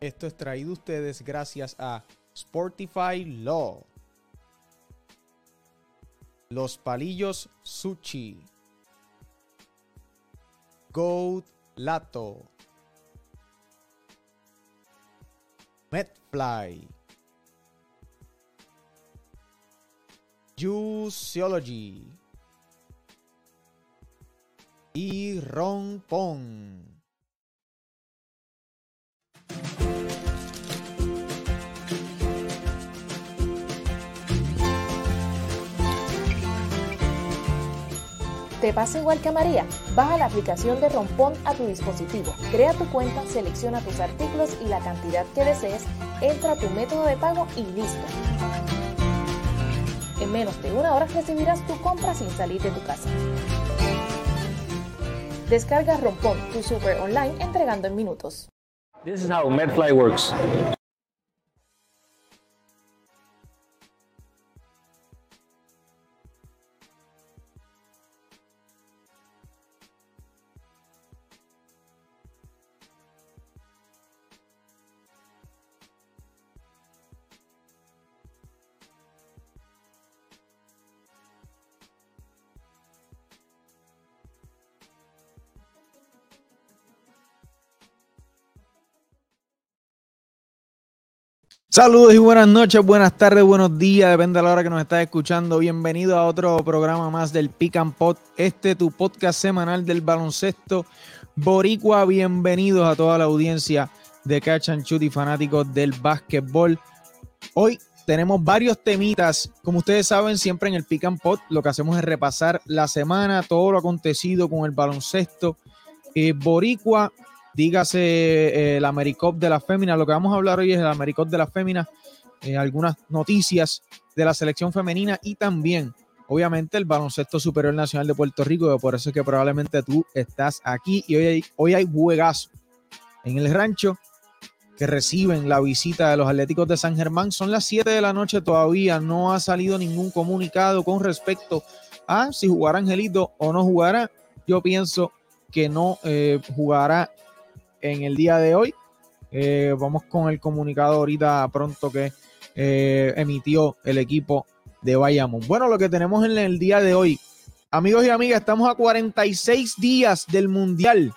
Esto es traído ustedes gracias a Sportify Law. Los palillos Sushi. Goat Lato. Metfly. Juiceology. Y Ron Pong. ¿Te pasa igual que a María? Baja la aplicación de Rompón a tu dispositivo, crea tu cuenta, selecciona tus artículos y la cantidad que desees, entra a tu método de pago y listo. En menos de una hora recibirás tu compra sin salir de tu casa. Descarga Rompón, tu super online entregando en minutos. This is how Medfly works. Saludos y buenas noches, buenas tardes, buenos días, depende de la hora que nos estás escuchando. Bienvenido a otro programa más del Pick and Pot, este tu podcast semanal del baloncesto boricua. Bienvenidos a toda la audiencia de Catch and y fanáticos del básquetbol. Hoy tenemos varios temitas. Como ustedes saben, siempre en el Pick and Pot lo que hacemos es repasar la semana, todo lo acontecido con el baloncesto eh, boricua dígase eh, el Americop de la Fémina. Lo que vamos a hablar hoy es el Americop de la Fémina, eh, algunas noticias de la selección femenina y también, obviamente, el Baloncesto Superior Nacional de Puerto Rico, por eso es que probablemente tú estás aquí y hoy hay, hoy hay juegazo en el rancho que reciben la visita de los Atléticos de San Germán. Son las 7 de la noche todavía, no ha salido ningún comunicado con respecto a si jugará Angelito o no jugará. Yo pienso que no eh, jugará en el día de hoy. Eh, vamos con el comunicado ahorita pronto que eh, emitió el equipo de Bayamón. Bueno, lo que tenemos en el día de hoy, amigos y amigas, estamos a 46 días del Mundial.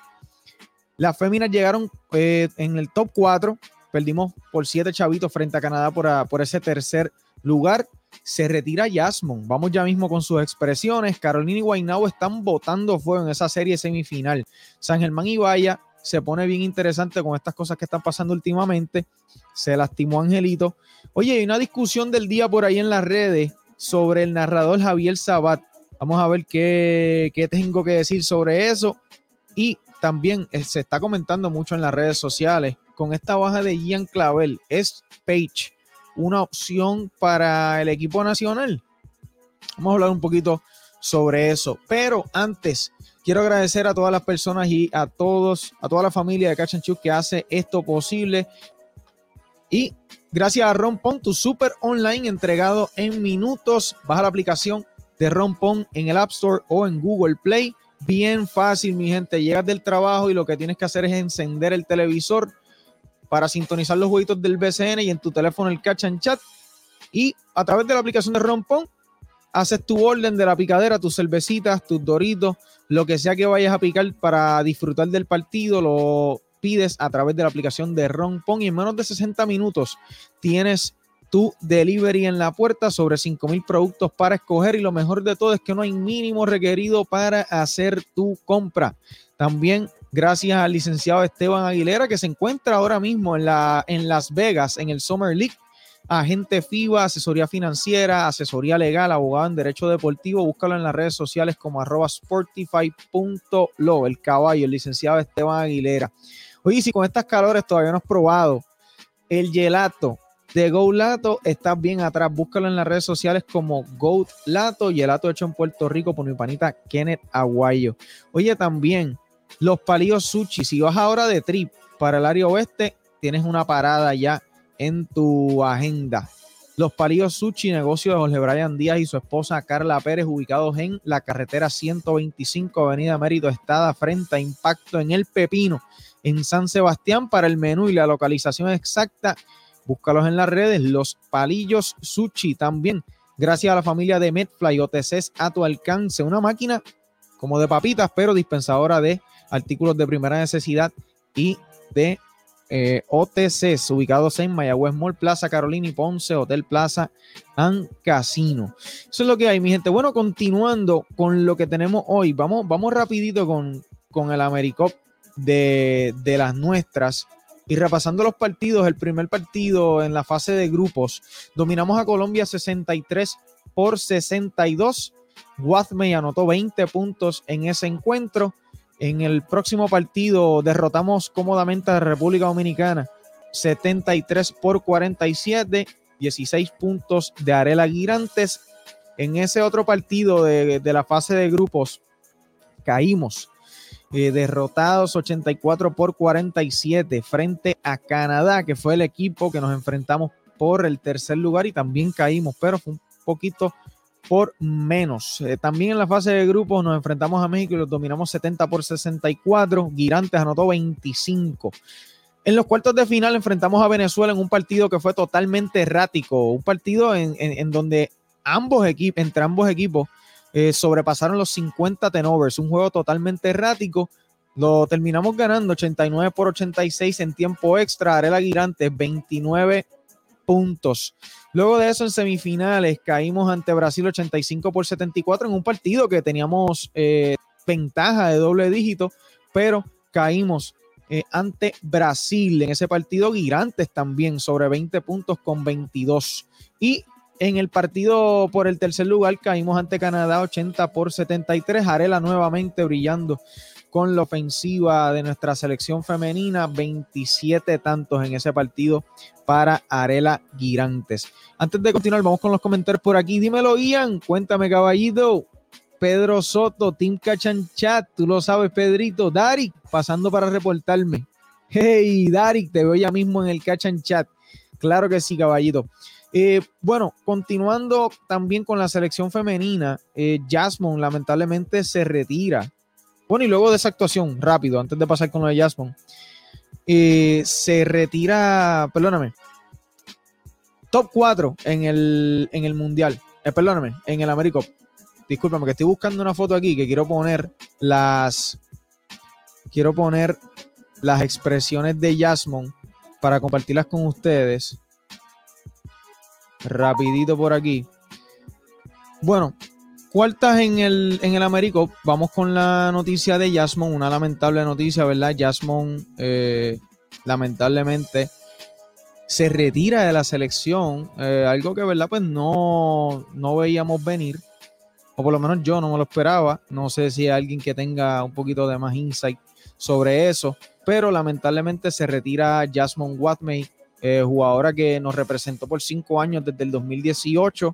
Las féminas llegaron eh, en el top 4, perdimos por 7 chavitos frente a Canadá por, ese tercer lugar. Se retira Yasmon. Vamos ya mismo con sus expresiones. Carolina y Guaynabo están botando fuego en esa serie semifinal. San Germán y Vaya se pone bien interesante con estas cosas que están pasando últimamente. Se lastimó Angelito. Oye, hay una discusión del día por ahí en las redes sobre el narrador Javier Sabat. Vamos a ver qué, tengo que decir sobre eso. Y también eh, se está comentando mucho en las redes sociales con esta baja de Ian Clavel. ¿Es Page una opción para el equipo nacional? Vamos a hablar un poquito sobre eso. Pero antes, Quiero agradecer a todas las personas y a todos, a toda la familia de Cachanchuk que hace esto posible. Y gracias a Rompon, tu super online entregado en minutos. Baja la aplicación de Rompon en el App Store o en Google Play. Bien fácil, mi gente. Llegas del trabajo y lo que tienes que hacer es encender el televisor para sintonizar los jueguitos del BCN y en tu teléfono el Catch Chat. Y a través de la aplicación de Rompon, haces tu orden de la picadera, tus cervecitas, tus doritos, lo que sea que vayas a picar para disfrutar del partido, lo pides a través de la aplicación de Ron Pong y en menos de 60 minutos tienes tu delivery en la puerta sobre 5000 productos para escoger y lo mejor de todo es que no hay mínimo requerido para hacer tu compra. También gracias al licenciado Esteban Aguilera que se encuentra ahora mismo en, la, en Las Vegas en el Summer League agente FIBA, asesoría financiera, asesoría legal, abogado en derecho deportivo. Búscalo en las redes sociales como arroba sportify.lo, el caballo, el licenciado Esteban Aguilera. Oye, si con estas calores todavía no has probado el gelato de Go Lato, estás bien atrás. Búscalo en las redes sociales como Go Lato, gelato hecho en Puerto Rico por mi panita Kenneth Aguayo. Oye, también los palillos sushi. Si vas ahora de trip para el área oeste, tienes una parada ya en tu agenda. Los Palillos Sushi, negocio de Jorge Brian Díaz y su esposa Carla Pérez, ubicados en la carretera 125 Avenida Mérito Estada, frente a Impacto en el Pepino, en San Sebastián. Para el menú y la localización exacta, búscalos en las redes. Los Palillos Sushi también. Gracias a la familia de Medfly, OTCs a tu alcance. Una máquina como de papitas, pero dispensadora de artículos de primera necesidad y de eh, OTCs ubicados en Mayagüez Mall, Plaza Carolina y Ponce, Hotel Plaza and Casino. Eso es lo que hay, mi gente. Bueno, continuando con lo que tenemos hoy, vamos, vamos rapidito con, con el AmeriCop de, de las nuestras. Y repasando los partidos, el primer partido en la fase de grupos, dominamos a Colombia 63 por 62. Guathmey anotó 20 puntos en ese encuentro. En el próximo partido derrotamos cómodamente a República Dominicana 73 por 47, 16 puntos de Arela Girantes. En ese otro partido de, la fase de grupos caímos eh, derrotados 84 por 47 frente a Canadá, que fue el equipo que nos enfrentamos por el tercer lugar y también caímos, pero fue un poquito por menos. Eh, también en la fase de grupos nos enfrentamos a México y los dominamos 70 por 64. Girantes anotó 25. En los cuartos de final enfrentamos a Venezuela en un partido que fue totalmente errático, un partido en, donde ambos equipos, entre ambos equipos, eh, sobrepasaron los 50 tenovers, un juego totalmente errático. Lo terminamos ganando 89 por 86 en tiempo extra. Arela Girantes 29 puntos. Luego de eso, en semifinales, caímos ante Brasil 85 por 74 en un partido que teníamos eh, ventaja de doble dígito, pero caímos eh, ante Brasil en ese partido. Girantes también sobre 20 puntos con 22. Y en el partido por el tercer lugar caímos ante Canadá 80 por 73. Arela nuevamente brillando con la ofensiva de nuestra selección femenina, 27 tantos en ese partido para Arela Girantes. Antes de continuar, vamos con los comentarios por aquí. Dímelo, Ian, cuéntame, caballito. Pedro Soto, Team Cachan Chat, tú lo sabes, Pedrito. Darik, pasando para reportarme. Hey, Darik, te veo ya mismo en el Cachan Chat. Claro que sí, caballito. Eh, bueno, continuando también con la selección femenina, eh, Jasmine lamentablemente se retira bueno, y luego de esa actuación, rápido, antes de pasar con lo de Jasmine, eh, se retira, perdóname, top 4 en el, en el Mundial, eh, perdóname, en el Américo. Discúlpame, que estoy buscando una foto aquí que quiero poner las, quiero poner las expresiones de Jasmine para compartirlas con ustedes. Rapidito por aquí. Bueno, Cuartas en el, en el Américo, vamos con la noticia de Jasmine, una lamentable noticia, ¿verdad? Jasmine, eh, lamentablemente, se retira de la selección, eh, algo que, ¿verdad? Pues no, no veíamos venir, o por lo menos yo no me lo esperaba. No sé si hay alguien que tenga un poquito de más insight sobre eso, pero lamentablemente se retira Jasmine Watmey, eh, jugadora que nos representó por cinco años desde el 2018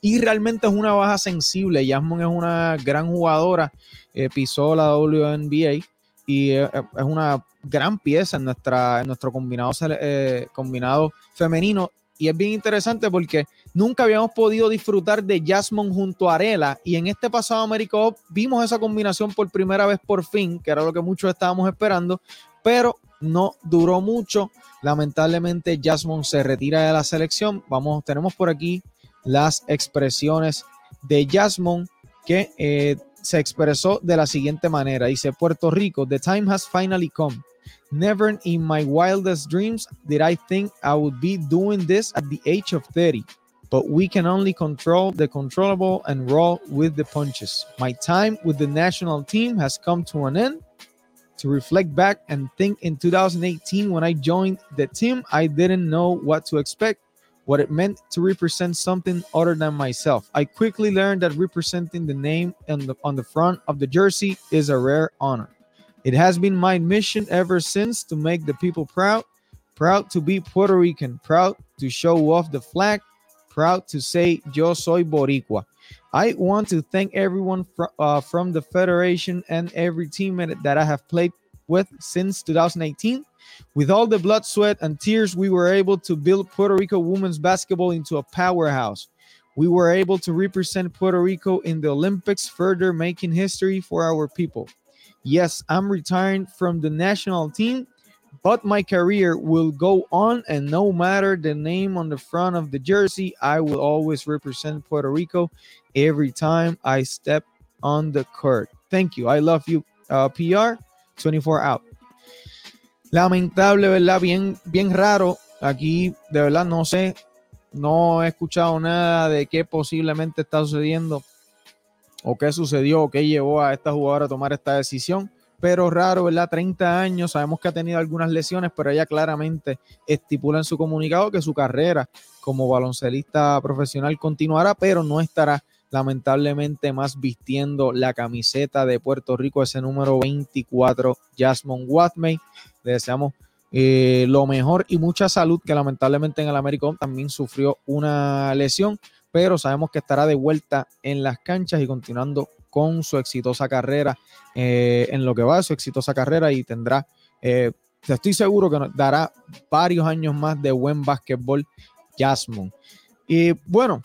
y realmente es una baja sensible. Jasmine es una gran jugadora, eh, pisó la WNBA y eh, es una gran pieza en, nuestra, nuestro combinado, eh, combinado femenino. Y es bien interesante porque nunca habíamos podido disfrutar de Jasmine junto a Arela. Y en este pasado America vimos esa combinación por primera vez por fin, que era lo que muchos estábamos esperando, pero no duró mucho. Lamentablemente Jasmine se retira de la selección. Vamos, tenemos por aquí las expresiones de Jasmine que eh, se expresó de la siguiente manera. Dice, Puerto Rico, the time has finally come. Never in my wildest dreams did I think I would be doing this at the age of 30. But we can only control the controllable and roll with the punches. My time with the national team has come to an end. To reflect back and think in 2018 when I joined the team, I didn't know what to expect what it meant to represent something other than myself. I quickly learned that representing the name on the, on the front of the jersey is a rare honor. It has been my mission ever since to make the people proud, proud to be Puerto Rican, proud to show off the flag, proud to say Yo soy Boricua. I want to thank everyone fr- uh, from the Federation and every teammate that I have played with since 2018 With all the blood, sweat, and tears, we were able to build Puerto Rico women's basketball into a powerhouse. We were able to represent Puerto Rico in the Olympics, further making history for our people. Yes, I'm retiring from the national team, but my career will go on, and no matter the name on the front of the jersey, I will always represent Puerto Rico every time I step on the court. Thank you. I love you, uh, PR 24 out. Lamentable, ¿verdad? Bien, bien raro. Aquí, de verdad, no sé. No he escuchado nada de qué posiblemente está sucediendo o qué sucedió o qué llevó a esta jugadora a tomar esta decisión. Pero raro, ¿verdad? 30 años, sabemos que ha tenido algunas lesiones, pero ella claramente estipula en su comunicado que su carrera como baloncelista profesional continuará, pero no estará lamentablemente más vistiendo la camiseta de Puerto Rico, ese número 24, Jasmine Watmey. Le deseamos eh, lo mejor y mucha salud, que lamentablemente en el Americón también sufrió una lesión, pero sabemos que estará de vuelta en las canchas y continuando con su exitosa carrera eh, en lo que va, su exitosa carrera y tendrá, eh, estoy seguro que nos dará varios años más de buen básquetbol Jasmine. Y bueno,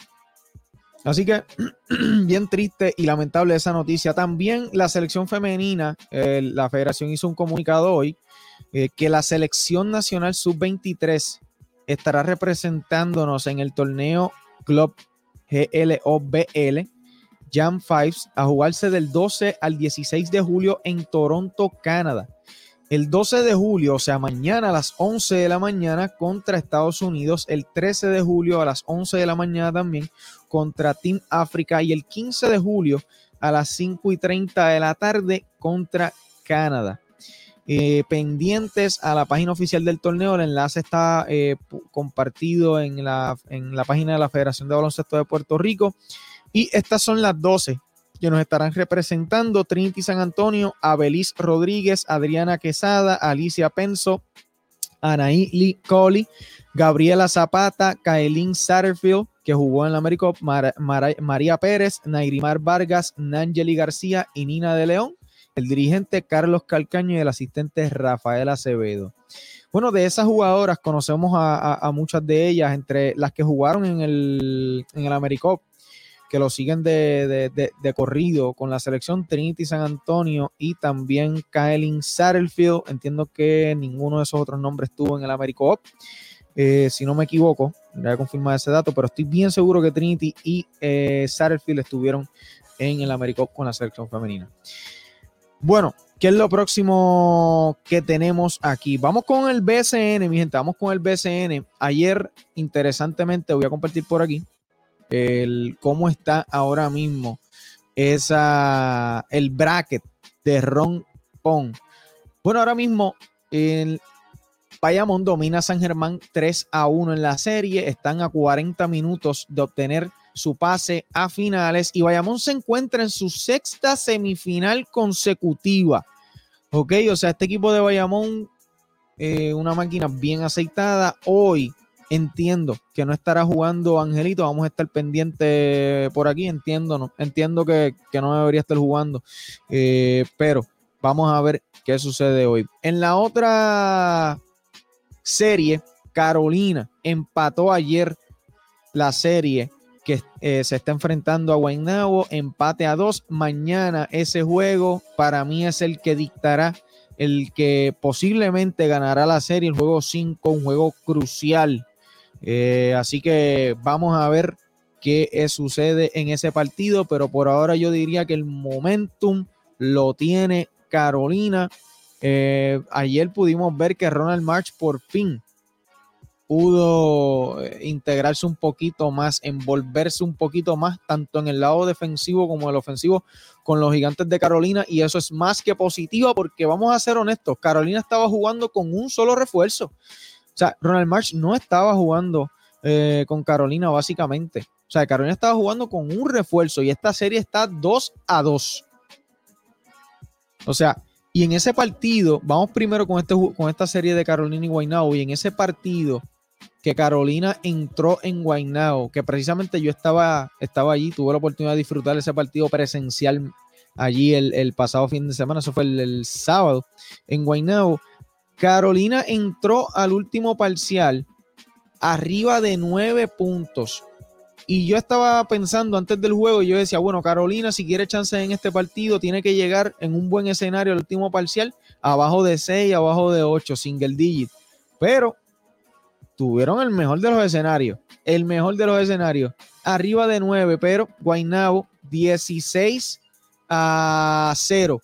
así que bien triste y lamentable esa noticia. También la selección femenina, eh, la federación hizo un comunicado hoy eh, que la selección nacional sub-23 estará representándonos en el torneo Club GLOBL Jam Fives a jugarse del 12 al 16 de julio en Toronto, Canadá. El 12 de julio, o sea, mañana a las 11 de la mañana contra Estados Unidos. El 13 de julio a las 11 de la mañana también contra Team África. Y el 15 de julio a las 5 y 30 de la tarde contra Canadá. Eh, pendientes a la página oficial del torneo. El enlace está eh, compartido en la, en la página de la Federación de Baloncesto de Puerto Rico. Y estas son las 12 que nos estarán representando Trinity San Antonio, Abelis Rodríguez, Adriana Quesada, Alicia Penso, Anaí Lee Coley, Gabriela Zapata, Kaelin Satterfield, que jugó en la América, María Pérez, Nairimar Vargas, Nangeli García y Nina de León, el dirigente Carlos Calcaño y el asistente Rafael Acevedo. Bueno, de esas jugadoras conocemos a, muchas de ellas, entre las que jugaron en el, en el AmeriCup que lo siguen de, corrido con la selección Trinity San Antonio y también Kaelin Satterfield. Entiendo que ninguno de esos otros nombres estuvo en el Americo eh, si no me equivoco, voy a confirmar ese dato, pero estoy bien seguro que Trinity y eh, Satterfield estuvieron en el Americo con la selección femenina. Bueno, ¿qué es lo próximo que tenemos aquí? Vamos con el BCN, mi gente, vamos con el BCN. Ayer, interesantemente, voy a compartir por aquí el cómo está ahora mismo esa, el bracket de Ron Pong. Bueno, ahora mismo el Bayamón domina San Germán 3 a 1 en la serie. Están a 40 minutos de obtener su pase a finales y Bayamón se encuentra en su sexta semifinal consecutiva. Ok, o sea, este equipo de Bayamón, eh, una máquina bien aceitada. Hoy Entiendo que no estará jugando Angelito, vamos a estar pendiente por aquí, entiendo, no, entiendo que, no debería estar jugando, eh, pero vamos a ver qué sucede hoy. En la otra serie, Carolina empató ayer la serie que eh, se está enfrentando a Guaynabo, empate a dos. Mañana ese juego para mí es el que dictará el que posiblemente ganará la serie, el juego 5, un juego crucial eh, así que vamos a ver qué sucede en ese partido, pero por ahora yo diría que el momentum lo tiene Carolina. Eh, ayer pudimos ver que Ronald March por fin pudo eh, integrarse un poquito más, envolverse un poquito más, tanto en el lado defensivo como en el ofensivo con los gigantes de Carolina, y eso es más que positivo porque vamos a ser honestos, Carolina estaba jugando con un solo refuerzo. O sea, Ronald March no estaba jugando eh, con Carolina básicamente. O sea, Carolina estaba jugando con un refuerzo y esta serie está 2 a 2. O sea, y en ese partido, vamos primero con, este, con esta serie de Carolina y Guaynabo, y en ese partido que Carolina entró en Guaynabo, que precisamente yo estaba, estaba allí, tuve la oportunidad de disfrutar ese partido presencial allí el, pasado fin de semana, eso fue el, sábado en Guaynabo Carolina entró al último parcial arriba de nueve puntos. Y yo estaba pensando antes del juego, yo decía, bueno, Carolina, si quiere chance en este partido, tiene que llegar en un buen escenario al último parcial, abajo de 6, abajo de 8, single digit. Pero tuvieron el mejor de los escenarios, el mejor de los escenarios, arriba de 9, pero Guaynabo 16 a 0.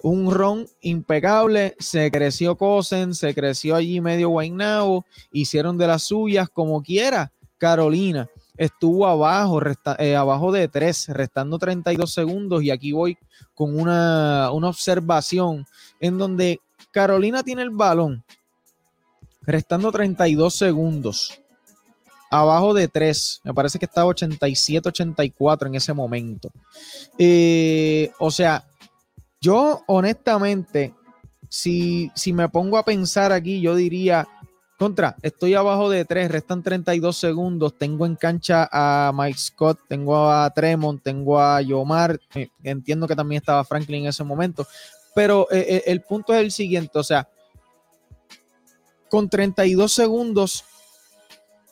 Un ron impecable, se creció Cosen, se creció allí medio Guaynabo, hicieron de las suyas como quiera. Carolina estuvo abajo, eh, abajo de 3, restando 32 segundos. Y aquí voy con una, una observación en donde Carolina tiene el balón, restando 32 segundos. Abajo de 3, me parece que estaba 87-84 en ese momento. Eh, o sea, yo honestamente, si, si me pongo a pensar aquí, yo diría, contra, estoy abajo de 3, restan 32 segundos, tengo en cancha a Mike Scott, tengo a Tremont, tengo a Yomar, eh, entiendo que también estaba Franklin en ese momento, pero eh, el punto es el siguiente, o sea, con 32 segundos,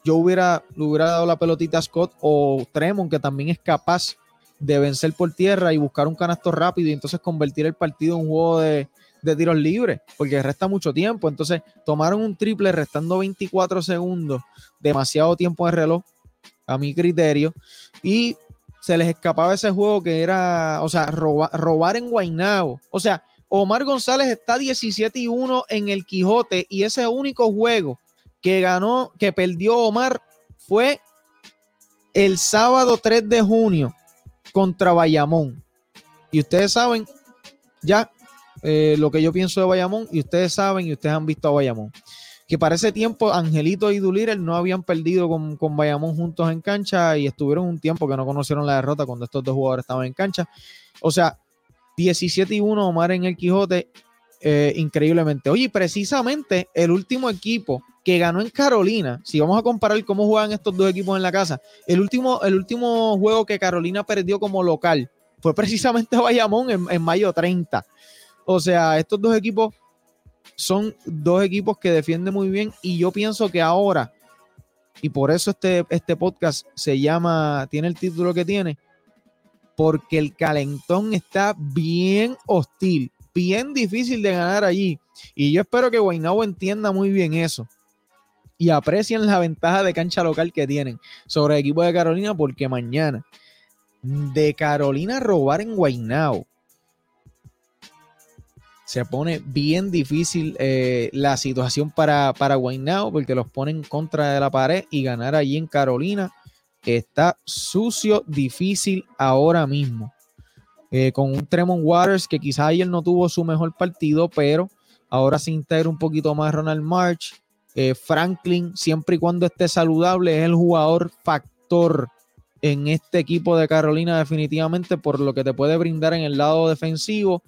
yo hubiera, le hubiera dado la pelotita a Scott o Tremont, que también es capaz de vencer por tierra y buscar un canasto rápido y entonces convertir el partido en un juego de, tiros libres, porque resta mucho tiempo. Entonces tomaron un triple restando 24 segundos, demasiado tiempo de reloj, a mi criterio, y se les escapaba ese juego que era, o sea, robar en Guaynabo. O sea, Omar González está 17 y 1 en el Quijote y ese único juego que ganó, que perdió Omar fue el sábado 3 de junio contra Bayamón. Y ustedes saben ya eh, lo que yo pienso de Bayamón y ustedes saben y ustedes han visto a Bayamón. Que para ese tiempo Angelito y Dulirer no habían perdido con, con Bayamón juntos en cancha y estuvieron un tiempo que no conocieron la derrota cuando estos dos jugadores estaban en cancha. O sea, 17 y 1 Omar en el Quijote, eh, increíblemente. Oye, precisamente el último equipo que ganó en Carolina, si vamos a comparar cómo juegan estos dos equipos en la casa, el último, el último juego que Carolina perdió como local fue precisamente Bayamón en, en mayo 30. O sea, estos dos equipos son dos equipos que defienden muy bien y yo pienso que ahora, y por eso este, este podcast se llama, tiene el título que tiene, porque el calentón está bien hostil, bien difícil de ganar allí. Y yo espero que Guaynabo entienda muy bien eso y aprecien la ventaja de cancha local que tienen sobre el equipo de Carolina, porque mañana de Carolina robar en Guaynabo se pone bien difícil eh, la situación para, para porque los ponen contra de la pared y ganar allí en Carolina está sucio, difícil ahora mismo. Eh, con un Tremont Waters que quizás ayer no tuvo su mejor partido, pero ahora se integra un poquito más Ronald March. Eh, Franklin, siempre y cuando esté saludable, es el jugador factor en este equipo de Carolina definitivamente por lo que te puede brindar en el lado defensivo,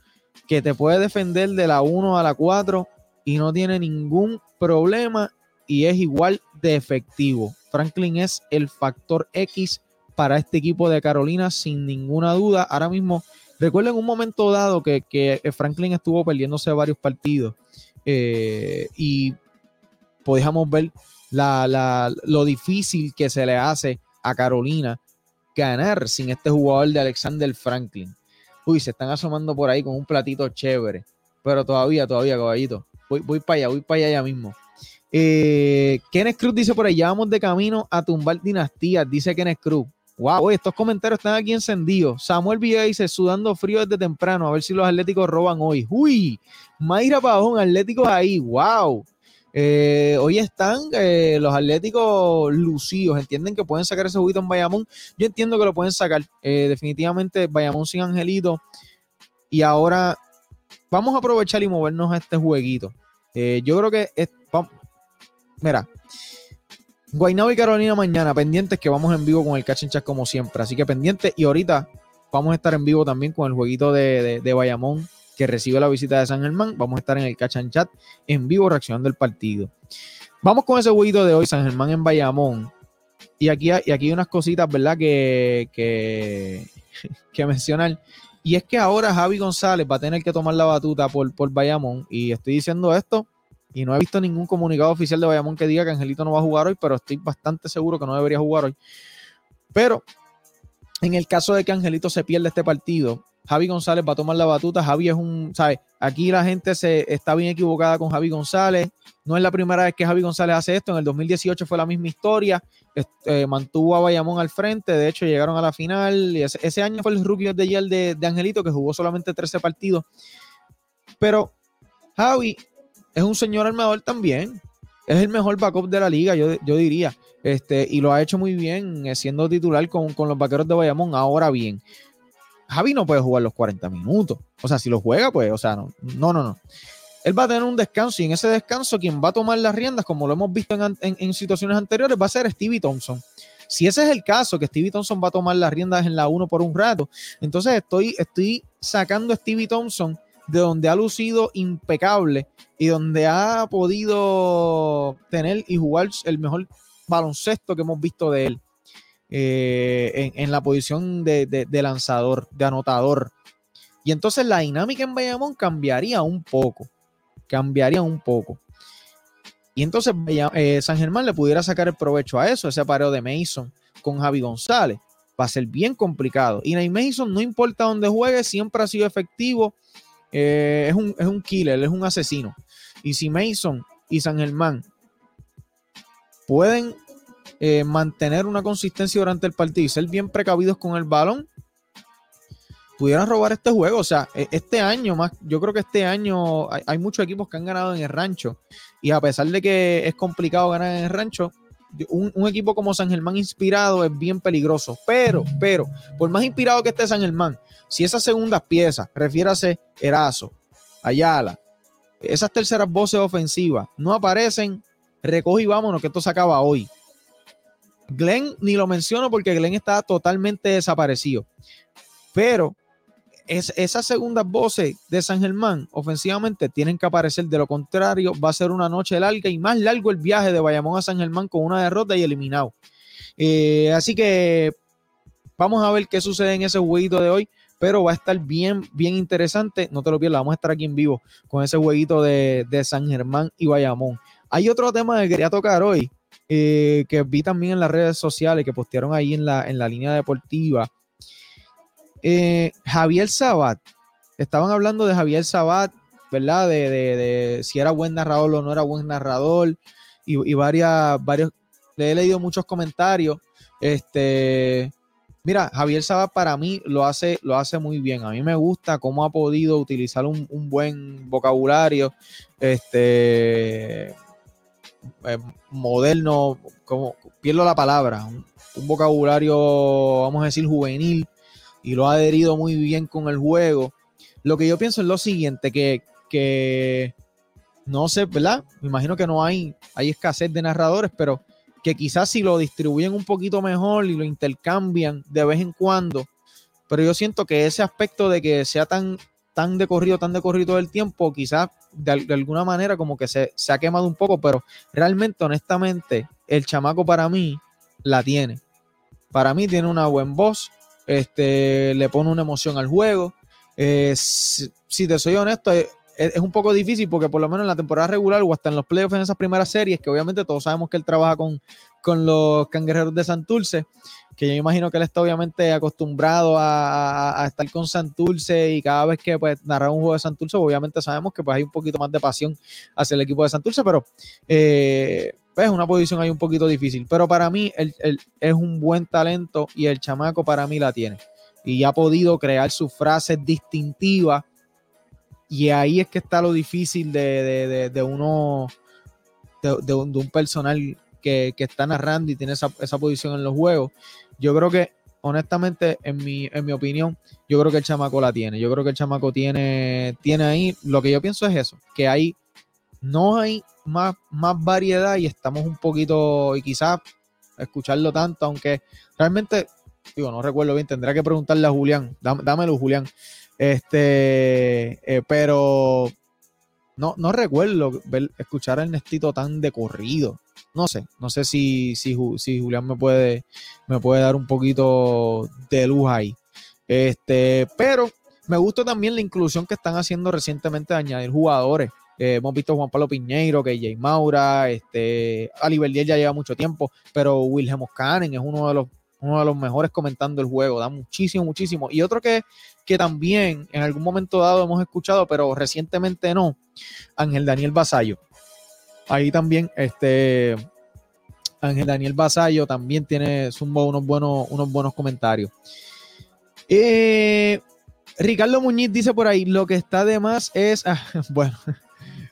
que te puede defender de la 1 a la 4 y no tiene ningún problema y es igual de efectivo. Franklin es el factor X para este equipo de Carolina sin ninguna duda. Ahora mismo, recuerden un momento dado que, Franklin estuvo perdiéndose varios partidos eh, y podíamos ver lo difícil que se le hace a Carolina ganar sin este jugador de Alexander Franklin. Uy, se están asomando por ahí con un platito chévere, pero todavía, todavía, caballito. Voy, voy para allá, voy para allá ya mismo. Eh, Kenneth Cruz dice por ahí, ya vamos de camino a tumbar dinastías, dice Kenneth Cruz. Wow, estos comentarios están aquí encendidos. Samuel Villa dice, sudando frío desde temprano, a ver si los Atléticos roban hoy. Uy, Mayra Pajón, Atléticos ahí, wow. Eh, hoy están eh, los Atléticos lucidos, entienden que pueden sacar ese juguito en Bayamón. Yo entiendo que lo pueden sacar. Eh, definitivamente Bayamón sin Angelito. Y ahora vamos a aprovechar y movernos a este jueguito. yo creo que es, Mira, Guaynabo y Carolina mañana, pendientes que vamos en vivo con el Catch Chat como siempre. Así que pendientes y ahorita vamos a estar en vivo también con el jueguito de, de, Bayamón que recibe la visita de San Germán. Vamos a estar en el Catch Chat en vivo reaccionando el partido. Vamos con ese jueguito de hoy, San Germán en Bayamón. Y aquí, y aquí hay unas cositas, ¿verdad? Que, que, que mencionar. Y es que ahora Javi González va a tener que tomar la batuta por, por Bayamón. Y estoy diciendo esto y no he visto ningún comunicado oficial de Bayamón que diga que Angelito no va a jugar hoy, pero estoy bastante seguro que no debería jugar hoy. Pero en el caso de que Angelito se pierda este partido, Javi González va a tomar la batuta. Javi es un, ¿sabes? Aquí la gente se está bien equivocada con Javi González. No es la primera vez que Javi González hace esto. En el 2018 fue la misma historia. Este, mantuvo a Bayamón al frente. De hecho, llegaron a la final. Ese, año fue el rookie de Yale de, de Angelito, que jugó solamente 13 partidos. Pero Javi es un señor armador también. Es el mejor backup de la liga, yo, yo diría. Este, y lo ha hecho muy bien eh, siendo titular con, con los vaqueros de Bayamón. Ahora bien, Javi no puede jugar los 40 minutos. O sea, si lo juega, pues, o sea, no, no, no. Él va a tener un descanso y en ese descanso quien va a tomar las riendas, como lo hemos visto en, situaciones anteriores, va a ser Stevie Thompson. Si ese es el caso, que Stevie Thompson va a tomar las riendas en la 1 por un rato, entonces estoy, estoy sacando a Stevie Thompson de donde ha lucido impecable y donde ha podido tener y jugar el mejor baloncesto que hemos visto de él. Eh, en, la posición de, lanzador, de anotador. Y entonces la dinámica en Bayamón cambiaría un poco. Cambiaría un poco. Y entonces eh, San Germán le pudiera sacar el provecho a eso, ese pareo de Mason con Javi González. Va a ser bien complicado. Y Nate Mason, no importa dónde juegue, siempre ha sido efectivo. Eh, es, un, es un killer, es un asesino. Y si Mason y San Germán pueden eh, mantener una consistencia durante el partido y ser bien precavidos con el balón, pudieran robar este juego. O sea, e, este año más, yo creo que este año hay, muchos equipos que han ganado en el rancho. Y a pesar de que es complicado ganar en el rancho, un, equipo como San Germán inspirado es bien peligroso. Pero, pero, por más inspirado que esté San Germán, si esas segundas piezas, refiérase Erazo, Ayala, esas terceras voces ofensivas no aparecen, recoge y vámonos, que esto se acaba hoy. Glenn ni lo menciono porque Glenn está totalmente desaparecido. Pero es, esas segundas voces de San Germán ofensivamente tienen que aparecer. De lo contrario, va a ser una noche larga y más largo el viaje de Bayamón a San Germán con una derrota y eliminado. Eh, así que vamos a ver qué sucede en ese jueguito de hoy. Pero va a estar bien, bien interesante. No te lo pierdas, vamos a estar aquí en vivo con ese jueguito de, de San Germán y Bayamón. Hay otro tema que quería tocar hoy eh, que vi también en las redes sociales que postearon ahí en la, en la línea deportiva. Eh, Javier Sabat, estaban hablando de Javier Sabat, ¿verdad? De, si era buen narrador o no era buen narrador, y, varias, varios, le he leído muchos comentarios. Este, mira, Javier Sabat para mí lo hace, lo hace muy bien. A mí me gusta cómo ha podido utilizar un, buen vocabulario. Este, eh, moderno, como pierdo la palabra, un, vocabulario, vamos a decir, juvenil, y lo ha adherido muy bien con el juego. Lo que yo pienso es lo siguiente, que, que no sé, ¿verdad? Me imagino que no hay, hay escasez de narradores, pero que quizás si lo distribuyen un poquito mejor y lo intercambian de vez en cuando, pero yo siento que ese aspecto de que sea tan tan de corrido, tan de corrido todo el tiempo, quizás de, alguna manera como que se, se, ha quemado un poco, pero realmente, honestamente, el chamaco para mí la tiene. Para mí tiene una buena voz, este, le pone una emoción al juego. Eh, si, te soy honesto, es, es, un poco difícil porque por lo menos en la temporada regular o hasta en los playoffs en esas primeras series, que obviamente todos sabemos que él trabaja con, con los cangrejeros de Santurce, que yo imagino que él está obviamente acostumbrado a, estar con Santurce y cada vez que pues narra un juego de Santurce, obviamente sabemos que pues hay un poquito más de pasión hacia el equipo de Santurce, pero eh, pues, es una posición ahí un poquito difícil. Pero para mí es un buen talento y el chamaco para mí la tiene. Y ha podido crear sus frases distintivas. Y ahí es que está lo difícil de, uno, de, un personal que, está narrando y tiene esa, esa, posición en los juegos, yo creo que, honestamente, en mi, en mi opinión, yo creo que el chamaco la tiene. Yo creo que el chamaco tiene, tiene ahí, lo que yo pienso es eso, que hay, no hay más, más variedad y estamos un poquito, y quizás escucharlo tanto, aunque realmente, digo, no recuerdo bien, tendrá que preguntarle a Julián, dámelo Julián. Este, eh, pero no, no recuerdo ver, escuchar a Ernestito tan de corrido. No sé, no sé si, si, si Julián me puede, me puede dar un poquito de luz ahí. Este, pero me gusta también la inclusión que están haciendo recientemente de añadir jugadores Eh, hemos visto Juan Pablo Piñeiro, que Jay Maura, este, Oliver ya lleva mucho tiempo, pero Wilhelm Oscanen es uno de los uno de los mejores comentando el juego, da muchísimo, muchísimo. Y otro que, que también en algún momento dado hemos escuchado, pero recientemente no, Ángel Daniel Basayo. Ahí también, este, Ángel Daniel Basayo también tiene unos buenos, unos buenos comentarios. Eh, Ricardo Muñiz dice por ahí, lo que está de más es, bueno,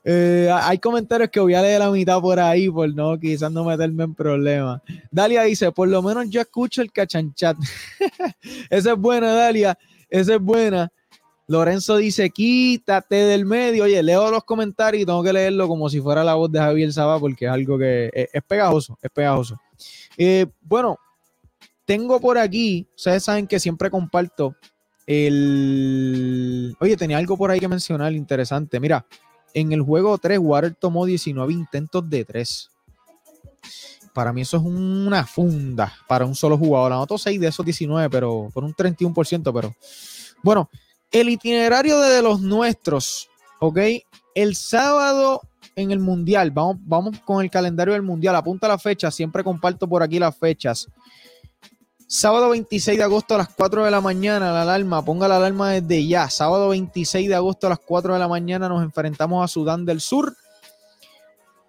eh, hay comentarios que voy a leer la mitad por ahí, por no, quizás no meterme en problemas. Dalia dice, por lo menos yo escucho el cachanchat. esa es buena, Dalia, esa es buena. Lorenzo dice, quítate del medio. Oye, leo los comentarios y tengo que leerlo como si fuera la voz de Javier Saba porque es algo que es, pegajoso, es pegajoso. Eh, bueno, tengo por aquí, ustedes saben que siempre comparto el... Oye, tenía algo por ahí que mencionar interesante. Mira, en el juego 3, Water tomó 19 intentos de 3. Para mí eso es una funda para un solo jugador. Anotó 6 de esos 19, pero por un 31%, pero... Bueno, el itinerario de los nuestros, ¿ok? El sábado en el Mundial, vamos, vamos con el calendario del Mundial, apunta la fecha, siempre comparto por aquí las fechas. Sábado 26 de agosto a las 4 de la mañana, la alarma, ponga la alarma desde ya. Sábado 26 de agosto a las 4 de la mañana nos enfrentamos a Sudán del Sur.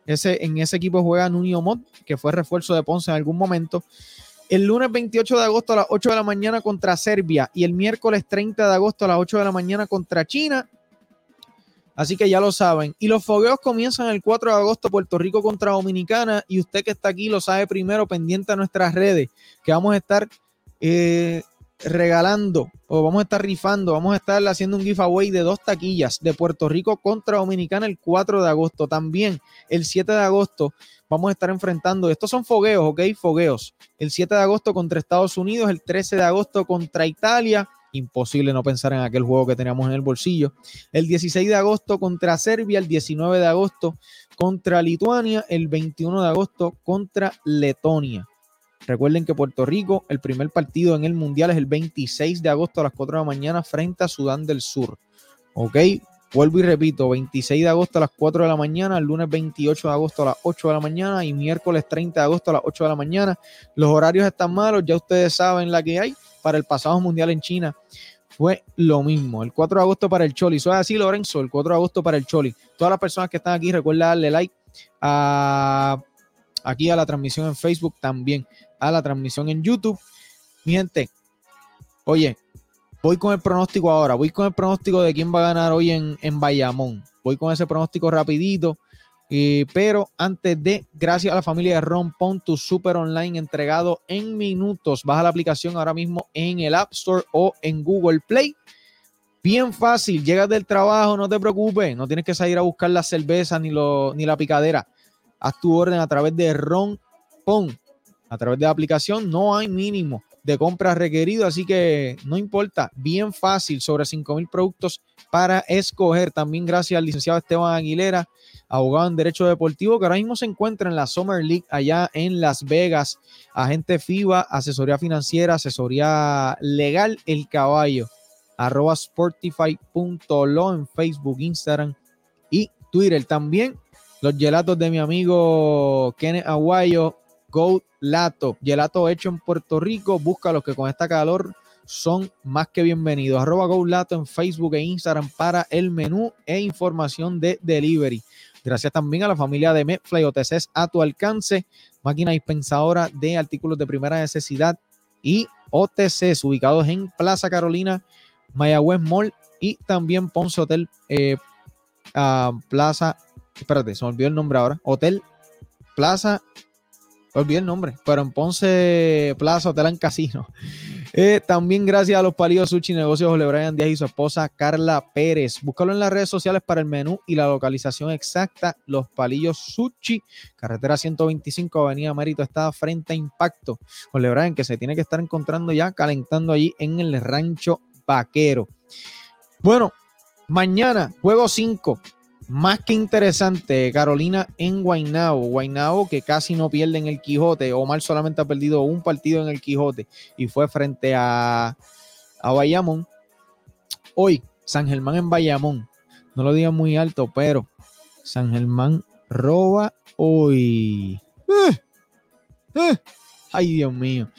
Ese, en ese equipo juega Nunio Mod, que fue refuerzo de Ponce en algún momento. El lunes 28 de agosto a las 8 de la mañana contra Serbia y el miércoles 30 de agosto a las 8 de la mañana contra China. Así que ya lo saben. Y los fogueos comienzan el 4 de agosto, Puerto Rico contra Dominicana. Y usted que está aquí lo sabe primero, pendiente a nuestras redes, que vamos a estar eh, regalando o vamos a estar rifando, vamos a estar haciendo un giveaway de dos taquillas de Puerto Rico contra Dominicana el 4 de agosto. También el 7 de agosto vamos a estar enfrentando, estos son fogueos, ¿ok? Fogueos. El 7 de agosto contra Estados Unidos, el 13 de agosto contra Italia imposible no pensar en aquel juego que teníamos en el bolsillo. El 16 de agosto contra Serbia, el 19 de agosto contra Lituania, el 21 de agosto contra Letonia. Recuerden que Puerto Rico, el primer partido en el Mundial es el 26 de agosto a las 4 de la mañana frente a Sudán del Sur. ¿Ok? Vuelvo y repito, 26 de agosto a las 4 de la mañana, el lunes 28 de agosto a las 8 de la mañana y miércoles 30 de agosto a las 8 de la mañana. Los horarios están malos, ya ustedes saben la que hay para el pasado mundial en China fue lo mismo. El 4 de agosto para el Choli. Eso es así, Lorenzo. El 4 de agosto para el Choli. Todas las personas que están aquí, recuerda darle like a, aquí a la transmisión en Facebook también, a la transmisión en YouTube. Mi gente, oye, voy con el pronóstico ahora. Voy con el pronóstico de quién va a ganar hoy en, en Bayamón. Voy con ese pronóstico rapidito. Pero antes de, gracias a la familia de Ron, pon tu super online entregado en minutos. Baja la aplicación ahora mismo en el App Store o en Google Play. Bien fácil, llegas del trabajo, no te preocupes, no tienes que salir a buscar la cerveza ni, lo, ni la picadera. Haz tu orden a través de Ron Pon. A través de la aplicación no hay mínimo de compras requerido, así que no importa, bien fácil, sobre 5 mil productos para escoger. También gracias al licenciado Esteban Aguilera abogado en Derecho Deportivo, que ahora mismo se encuentra en la Summer League allá en Las Vegas. Agente FIBA, asesoría financiera, asesoría legal, el caballo. Arroba sportify.lo en Facebook, Instagram y Twitter. También los gelatos de mi amigo Kenneth Aguayo, Gold Lato, gelato hecho en Puerto Rico. Búscalos que con esta calor son más que bienvenidos. Arroba Lato en Facebook e Instagram para el menú e información de delivery. Gracias también a la familia de Medfly OTCs a tu alcance, máquina dispensadora de artículos de primera necesidad y OTCs ubicados en Plaza Carolina, Mayagüez Mall y también Ponce Hotel eh, Plaza, espérate, se me olvidó el nombre ahora, Hotel Plaza, olvidé el nombre, pero en Ponce Plaza Hotel Casino. Eh, también gracias a los palillos Sushi Negocios José Brian Díaz y su esposa Carla Pérez. Búscalo en las redes sociales para el menú y la localización exacta. Los palillos Sushi, carretera 125, Avenida Mérito, está frente a Impacto. José Brian, que se tiene que estar encontrando ya calentando allí en el rancho vaquero. Bueno, mañana, juego 5 más que interesante, Carolina en Guaynabo. Guaynabo que casi no pierde en el Quijote. Omar solamente ha perdido un partido en el Quijote y fue frente a, a Bayamón. Hoy, San Germán en Bayamón. No lo digan muy alto, pero San Germán roba hoy. Eh, eh. Ay, Dios mío.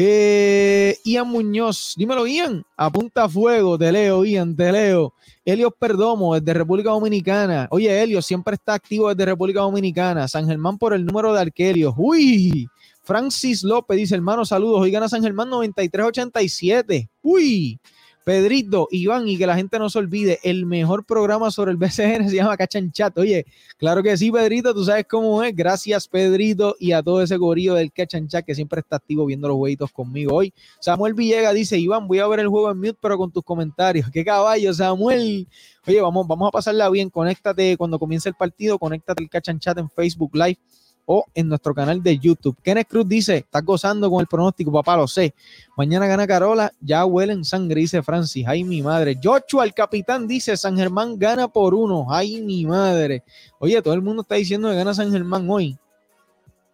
Eh, Ian Muñoz, dímelo, Ian. Apunta a fuego, te leo, Ian, te leo. Helios Perdomo, desde República Dominicana. Oye, Helios siempre está activo desde República Dominicana. San Germán por el número de Arquelios. Uy, Francis López dice, hermano, saludos. Hoy gana San Germán 93-87. Uy, Pedrito, Iván, y que la gente no se olvide, el mejor programa sobre el BCN se llama Cachanchat. Oye, claro que sí, Pedrito, tú sabes cómo es. Gracias, Pedrito, y a todo ese gorillo del Cachanchat que siempre está activo viendo los jueguitos conmigo hoy. Samuel Villega dice, Iván, voy a ver el juego en mute, pero con tus comentarios. Qué caballo, Samuel. Oye, vamos, vamos a pasarla bien. Conéctate cuando comience el partido, conéctate el Cachanchat en Facebook Live o en nuestro canal de YouTube. Kenneth Cruz dice, está gozando con el pronóstico, papá, lo sé. Mañana gana Carola, ya huelen sangre, dice Francis. Ay, mi madre. Joshua, el capitán, dice, San Germán gana por uno. Ay, mi madre. Oye, todo el mundo está diciendo que gana San Germán hoy.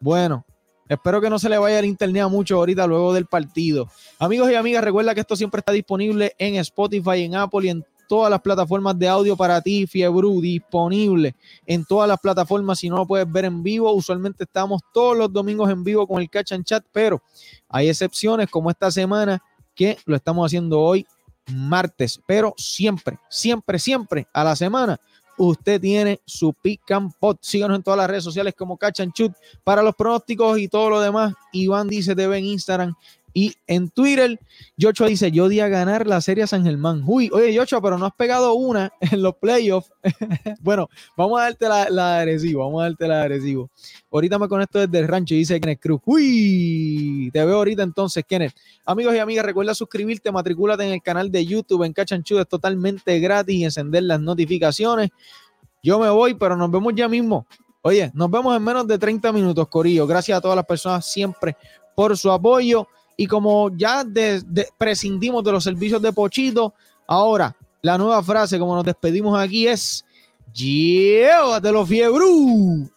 Bueno, Espero que no se le vaya el internet a mucho ahorita luego del partido. Amigos y amigas, recuerda que esto siempre está disponible en Spotify, en Apple y en todas las plataformas de audio para ti, Fiebru, disponible en todas las plataformas. Si no lo puedes ver en vivo, usualmente estamos todos los domingos en vivo con el Catch and Chat, pero hay excepciones como esta semana que lo estamos haciendo hoy martes, pero siempre, siempre, siempre a la semana usted tiene su pick and pot. Síganos en todas las redes sociales como Catch and Shoot para los pronósticos y todo lo demás. Iván dice TV en Instagram y en Twitter, Yocho dice, yo di a ganar la serie San Germán. Uy, oye, Yocho, pero no has pegado una en los playoffs. bueno, vamos a darte la, la agresivo, vamos a darte la agresivo. Ahorita me conecto desde el rancho y dice Kenneth Cruz. Uy, te veo ahorita entonces, Kenneth. Amigos y amigas, recuerda suscribirte, matricúlate en el canal de YouTube en Cachanchudo, es totalmente gratis y encender las notificaciones. Yo me voy, pero nos vemos ya mismo. Oye, nos vemos en menos de 30 minutos, Corillo. Gracias a todas las personas siempre por su apoyo. Y como ya prescindimos de los servicios de Pochito, ahora la nueva frase, como nos despedimos aquí, es llévatelo, fiebru.